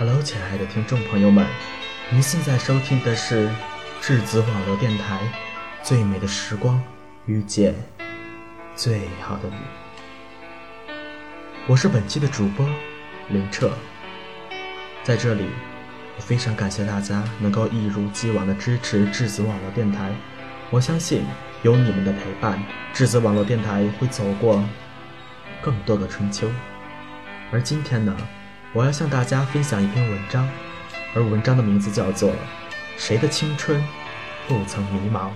Hello，亲爱的听众朋友们，您现在收听的是质子网络电台《最美的时光遇见最好的你》，我是本期的主播林澈。在这里，我非常感谢大家能够一如既往的支持质子网络电台。我相信有你们的陪伴，质子网络电台会走过更多的春秋。而今天呢？我要向大家分享一篇文章，而文章的名字叫做《谁的青春不曾迷茫》。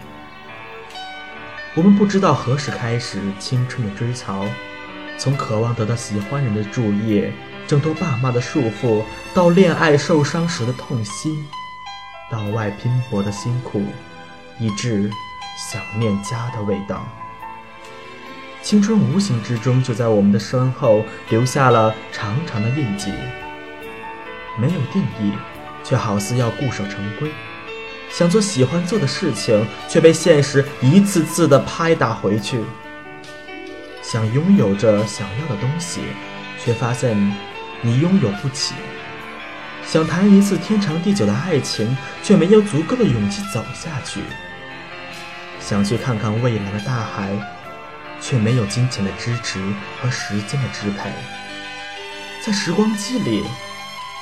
我们不知道何时开始青春的追潮，从渴望得到喜欢人的注意，挣脱爸妈的束缚，到恋爱受伤时的痛心，到外拼搏的辛苦，以致想念家的味道。青春无形之中就在我们的身后留下了长长的印记，没有定义，却好似要固守成规；想做喜欢做的事情，却被现实一次次的拍打回去；想拥有着想要的东西，却发现你拥有不起；想谈一次天长地久的爱情，却没有足够的勇气走下去；想去看看蔚蓝的大海。却没有金钱的支持和时间的支配，在时光机里，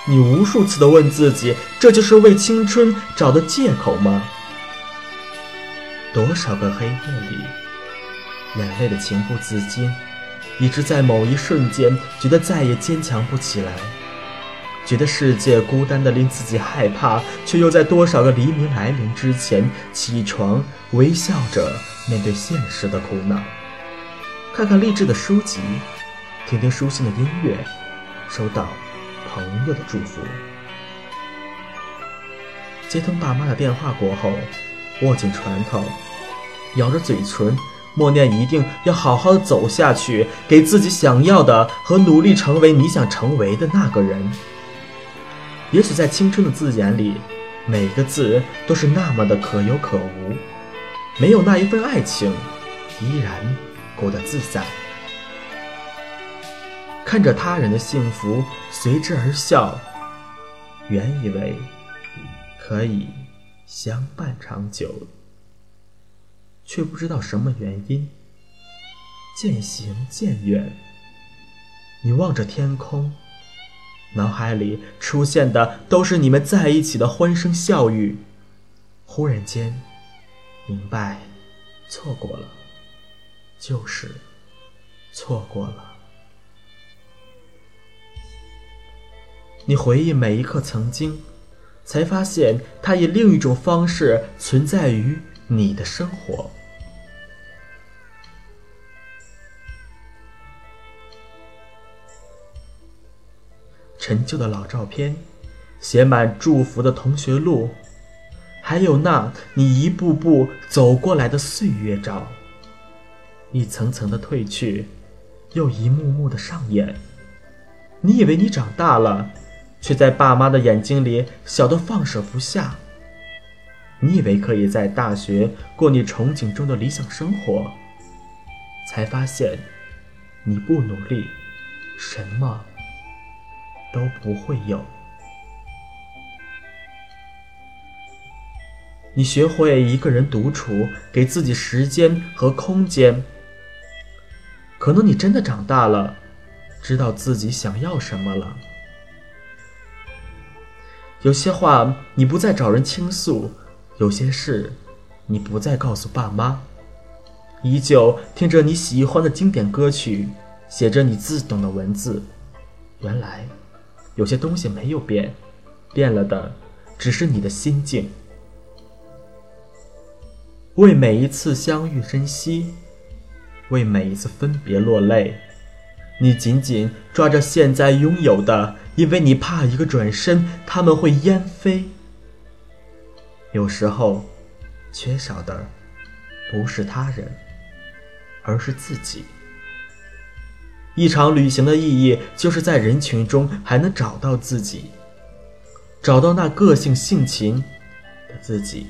你无数次的问自己：这就是为青春找的借口吗？多少个黑夜里，眼泪的情不自禁，以致在某一瞬间觉得再也坚强不起来，觉得世界孤单的令自己害怕，却又在多少个黎明来临之前起床，微笑着面对现实的苦恼。看看励志的书籍，听听舒心的音乐，收到朋友的祝福。接通爸妈的电话过后，握紧拳头，咬着嘴唇，默念一定要好好的走下去，给自己想要的和努力成为你想成为的那个人。也许在青春的字眼里，每个字都是那么的可有可无，没有那一份爱情，依然。过得自在，看着他人的幸福随之而笑，原以为可以相伴长久，却不知道什么原因渐行渐远。你望着天空，脑海里出现的都是你们在一起的欢声笑语，忽然间明白，错过了。就是错过了。你回忆每一刻曾经，才发现它以另一种方式存在于你的生活。陈旧的老照片，写满祝福的同学录，还有那你一步步走过来的岁月照。一层层的褪去，又一幕幕的上演。你以为你长大了，却在爸妈的眼睛里小得放手不下。你以为可以在大学过你憧憬中的理想生活，才发现你不努力，什么都不会有。你学会一个人独处，给自己时间和空间。可能你真的长大了，知道自己想要什么了。有些话你不再找人倾诉，有些事你不再告诉爸妈，依旧听着你喜欢的经典歌曲，写着你自懂的文字。原来，有些东西没有变，变了的只是你的心境。为每一次相遇珍惜。为每一次分别落泪，你紧紧抓着现在拥有的，因为你怕一个转身，他们会烟飞。有时候，缺少的不是他人，而是自己。一场旅行的意义，就是在人群中还能找到自己，找到那个性性情的自己。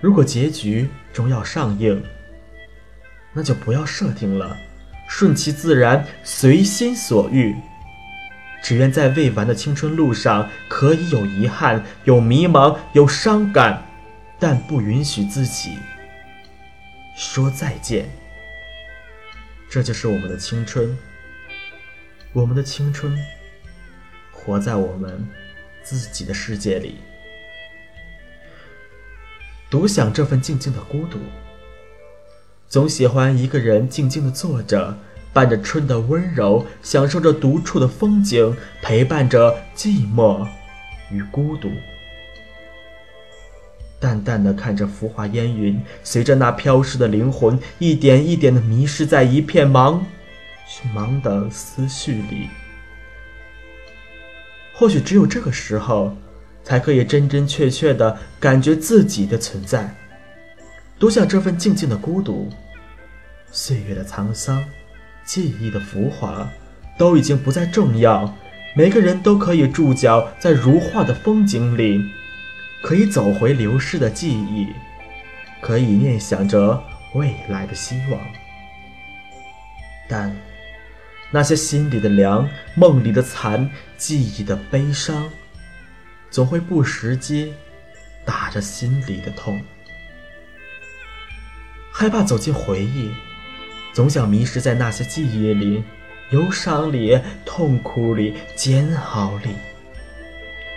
如果结局终要上映。那就不要设定了，顺其自然，随心所欲。只愿在未完的青春路上，可以有遗憾，有迷茫，有伤感，但不允许自己说再见。这就是我们的青春，我们的青春，活在我们自己的世界里，独享这份静静的孤独。总喜欢一个人静静的坐着。伴着春的温柔，享受着独处的风景，陪伴着寂寞与孤独。淡淡的看着浮华烟云，随着那飘逝的灵魂，一点一点的迷失在一片茫茫的思绪里。或许只有这个时候，才可以真真切切的感觉自己的存在，独享这份静静的孤独，岁月的沧桑。记忆的浮华，都已经不再重要。每个人都可以驻脚在如画的风景里，可以走回流逝的记忆，可以念想着未来的希望。但那些心里的凉，梦里的残，记忆的悲伤，总会不时机打着心里的痛，害怕走进回忆。总想迷失在那些记忆里，忧伤里，痛苦里，煎熬里。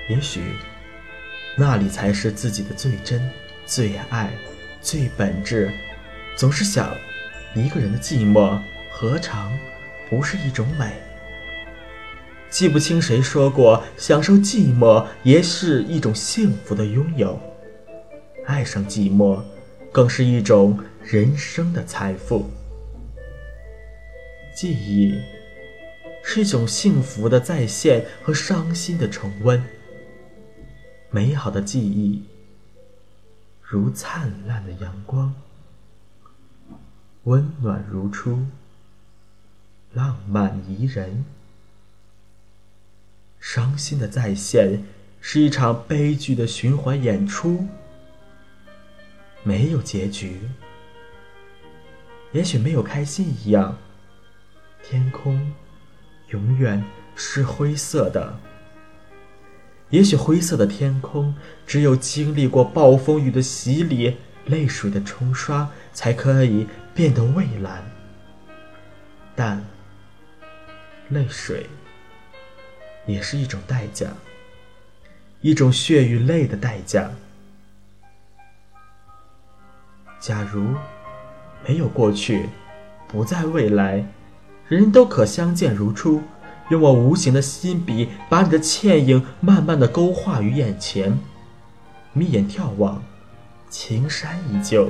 也许，那里才是自己的最真、最爱、最本质。总是想，一个人的寂寞，何尝不是一种美？记不清谁说过，享受寂寞也是一种幸福的拥有。爱上寂寞，更是一种人生的财富。记忆是一种幸福的再现和伤心的重温。美好的记忆如灿烂的阳光，温暖如初，浪漫宜人。伤心的再现是一场悲剧的循环演出，没有结局，也许没有开心一样。天空永远是灰色的。也许灰色的天空，只有经历过暴风雨的洗礼、泪水的冲刷，才可以变得蔚蓝。但泪水也是一种代价，一种血与泪的代价。假如没有过去，不在未来。人人都可相见如初，用我无形的心笔，把你的倩影慢慢的勾画于眼前。眯眼眺望，青山依旧，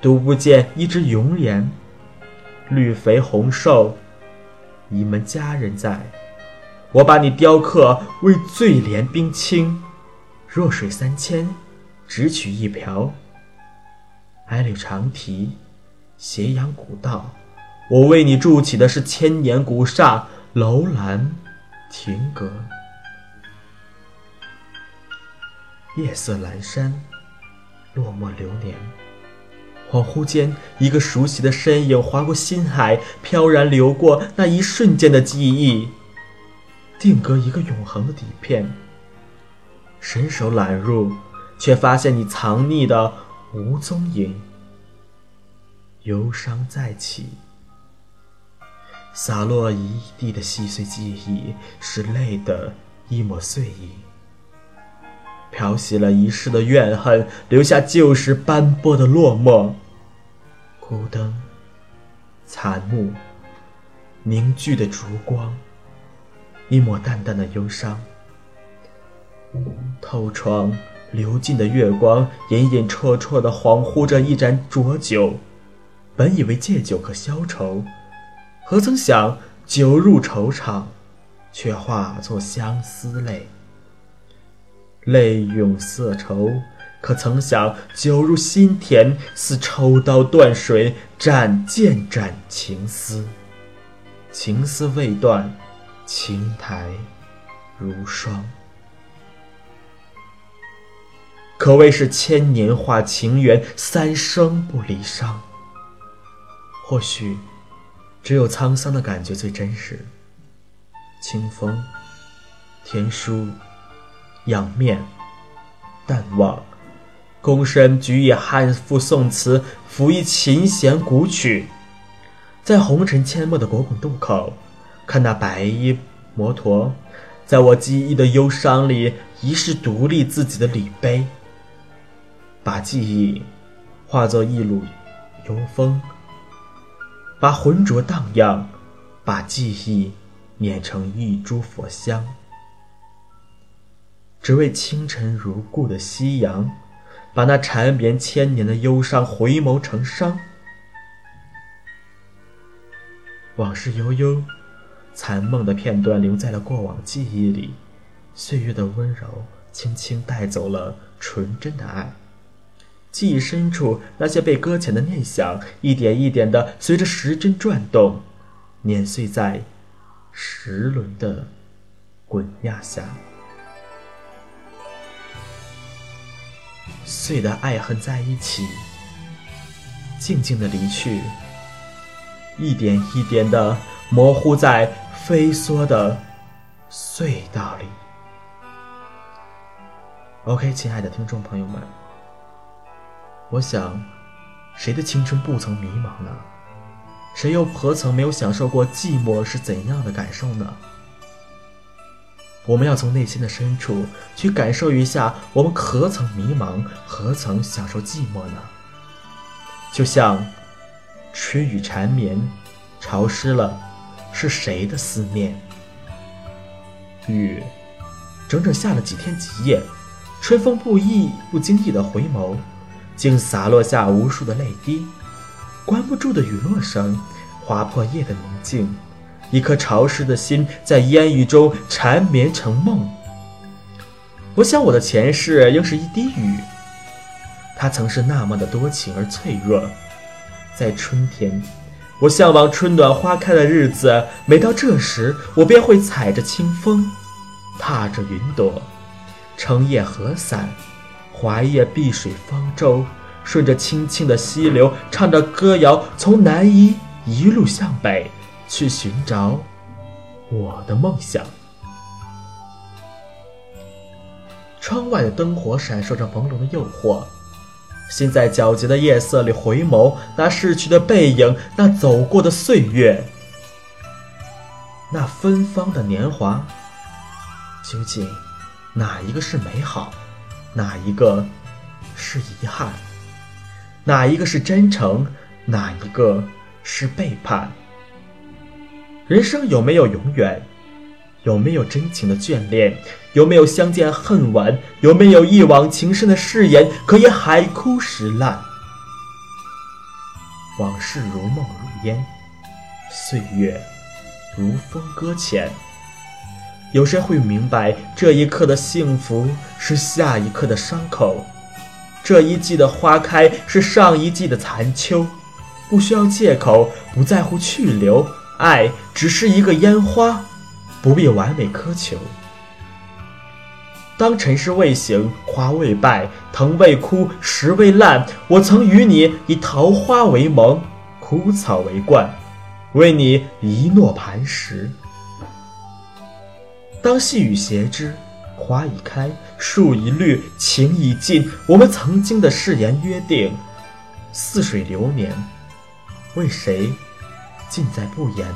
独不见一只永莲。绿肥红瘦，你们佳人在。我把你雕刻为醉莲冰清，弱水三千，只取一瓢。矮柳长堤，斜阳古道。我为你筑起的是千年古刹楼兰亭阁，夜色阑珊，落寞流年。恍惚间，一个熟悉的身影划过心海，飘然流过那一瞬间的记忆，定格一个永恒的底片。伸手揽入，却发现你藏匿的无踪影，忧伤再起。洒落一地的细碎记忆，是泪的一抹碎影，漂洗了一世的怨恨，留下旧时斑驳的落寞。孤灯，残木，凝聚的烛光，一抹淡淡的忧伤。透窗流进的月光，隐隐绰绰的恍惚着一盏浊酒。本以为借酒可消愁。何曾想，酒入愁肠，却化作相思泪。泪涌色愁，可曾想，酒入心田，似抽刀断水，斩剑斩情丝。情丝未断，青苔如霜。可谓是千年化情缘，三生不离殇。或许。只有沧桑的感觉最真实，清风、天书、仰面、淡忘。躬身举以汉赋宋词，抚一琴弦古曲，在红尘阡陌的国拱渡口，看那白衣摩托，在我记忆的忧伤里，遗世独立自己的礼碑，把记忆化作一缕幽风，把浑浊荡漾，把记忆碾成一株佛香，只为清晨如故的夕阳。把那缠绵千年的忧伤回眸成伤，往事悠悠，残梦的片段留在了过往记忆里。岁月的温柔轻轻带走了纯真的爱，记忆深处那些被搁浅的念想，一点一点的随着时针转动，碾碎在时轮的滚压下。碎的爱恨在一起，静静的离去，一点一点的模糊在飞梭的隧道里。OK，亲爱的听众朋友们，我想，谁的青春不曾迷茫呢？谁又何曾没有享受过寂寞是怎样的感受呢？我们要从内心的深处去感受一下，我们何曾迷茫，何曾享受寂寞呢？就像春雨缠绵，潮湿了，是谁的思念？雨整整下了几天几夜，春风不意不经意的回眸，竟洒落下无数的泪滴。关不住的雨落声，划破夜的宁静。一颗潮湿的心在烟雨中缠绵成梦。我想我的前世应是一滴雨，它曾是那么的多情而脆弱。在春天，我向往春暖花开的日子，每到这时，我便会踩着清风，踏着云朵，撑叶荷伞，划叶碧水方舟，顺着清清的溪流，唱着歌谣，从南一一路向北。去寻找我的梦想。窗外的灯火闪烁着朦胧的诱惑，心在皎洁的夜色里回眸，那逝去的背影，那走过的岁月，那芬芳的年华，究竟哪一个是美好，哪一个是遗憾？哪一个是真诚，哪一个是背叛？人生有没有永远？有没有真情的眷恋？有没有相见恨晚？有没有一往情深的誓言可以海枯石烂？往事如梦如烟，岁月如风搁浅。有谁会明白，这一刻的幸福是下一刻的伤口？这一季的花开是上一季的残秋。不需要借口，不在乎去留。爱只是一个烟花，不必完美苛求。当尘世未醒，花未败，藤未枯，石未烂，我曾与你以桃花为盟，枯草为冠，为你一诺磐石。当细雨斜枝，花已开，树已绿，情已尽，我们曾经的誓言约定，似水流年，为谁？尽在不言。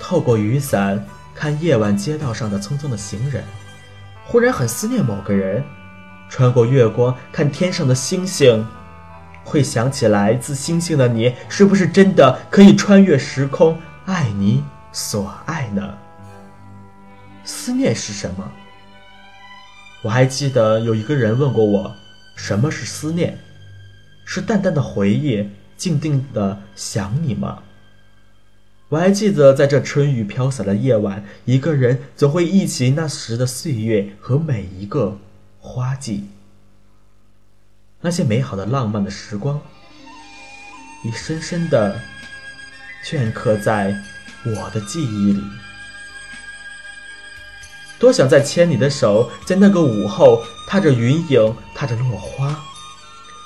透过雨伞看夜晚街道上的匆匆的行人，忽然很思念某个人。穿过月光看天上的星星，会想起来自星星的你，是不是真的可以穿越时空爱你所爱呢？思念是什么？我还记得有一个人问过我，什么是思念？是淡淡的回忆，静静的想你吗？我还记得，在这春雨飘洒的夜晚，一个人总会忆起那时的岁月和每一个花季，那些美好的浪漫的时光，已深深的镌刻在我的记忆里。多想再牵你的手，在那个午后，踏着云影，踏着落花。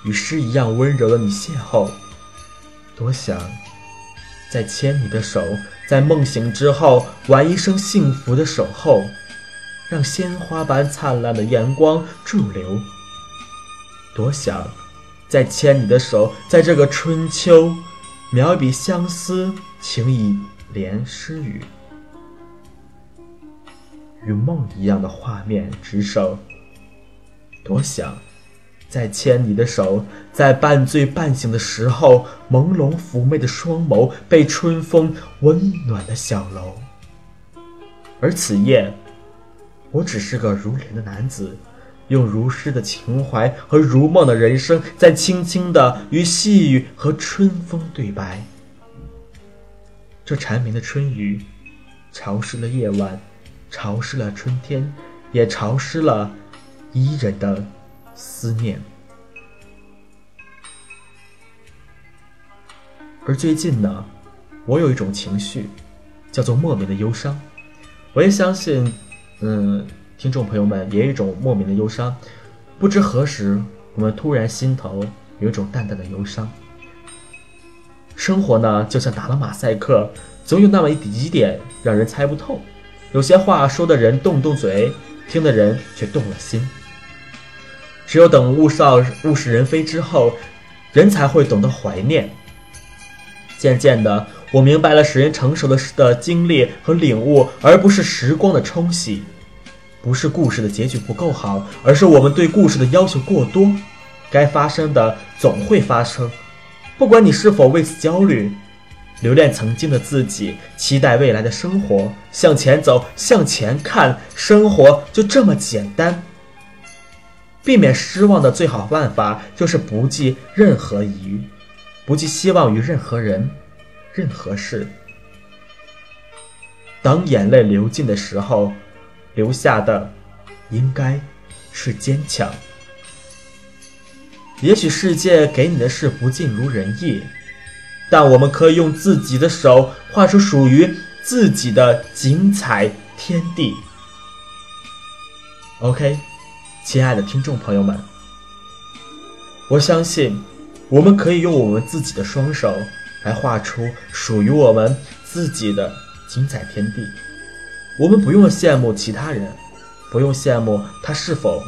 与诗一样温柔的你邂逅，多想再牵你的手，在梦醒之后，玩一生幸福的守候，让鲜花般灿烂的阳光驻留。多想再牵你的手，在这个春秋，描笔相思，情一连诗语，与梦一样的画面执手。多想。再牵你的手，在半醉半醒的时候，朦胧妩媚的双眸被春风温暖的小楼。而此夜，我只是个如莲的男子，用如诗的情怀和如梦的人生，在轻轻的与细雨和春风对白。这缠绵的春雨，潮湿了夜晚，潮湿了春天，也潮湿了伊人的。思念，而最近呢，我有一种情绪，叫做莫名的忧伤。我也相信，嗯，听众朋友们也有一种莫名的忧伤。不知何时，我们突然心头有一种淡淡的忧伤。生活呢，就像打了马赛克，总有那么一几点让人猜不透。有些话说的人动动嘴，听的人却动了心。只有等物少物是人非之后，人才会懂得怀念。渐渐的，我明白了使人成熟的的经历和领悟，而不是时光的冲洗，不是故事的结局不够好，而是我们对故事的要求过多。该发生的总会发生，不管你是否为此焦虑。留恋曾经的自己，期待未来的生活，向前走，向前看，生活就这么简单。避免失望的最好办法就是不寄任何疑，不寄希望于任何人、任何事。当眼泪流尽的时候，留下的应该是坚强。也许世界给你的事不尽如人意，但我们可以用自己的手画出属于自己的精彩天地。OK。亲爱的听众朋友们，我相信我们可以用我们自己的双手来画出属于我们自己的精彩天地。我们不用羡慕其他人，不用羡慕他是否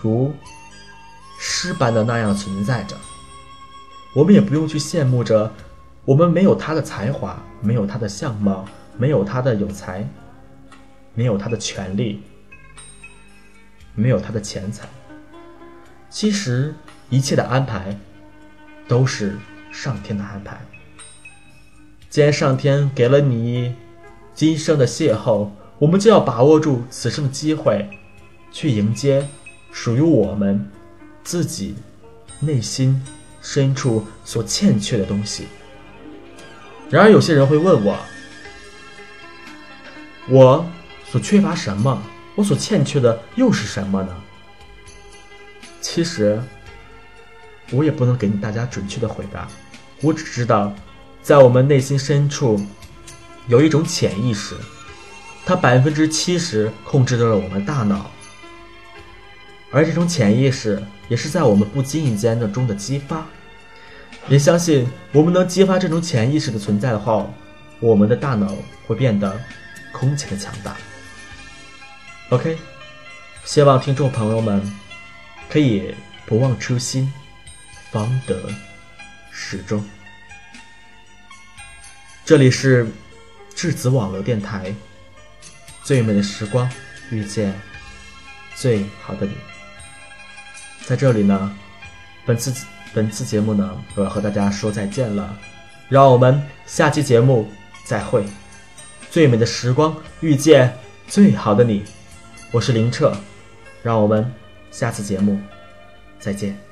如诗般的那样存在着。我们也不用去羡慕着我们没有他的才华，没有他的相貌，没有他的有才，没有他的权利。没有他的钱财，其实一切的安排都是上天的安排。既然上天给了你今生的邂逅，我们就要把握住此生的机会，去迎接属于我们自己内心深处所欠缺的东西。然而，有些人会问我：我所缺乏什么？我所欠缺的又是什么呢？其实，我也不能给你大家准确的回答。我只知道，在我们内心深处，有一种潜意识，它百分之七十控制着我们大脑。而这种潜意识，也是在我们不经意间的中的激发。也相信，我们能激发这种潜意识的存在的话，我们的大脑会变得空前的强大。OK，希望听众朋友们可以不忘初心，方得始终。这里是质子网络电台，最美的时光遇见最好的你。在这里呢，本次本次节目呢，我要和大家说再见了，让我们下期节目再会。最美的时光遇见最好的你。我是林澈，让我们下次节目再见。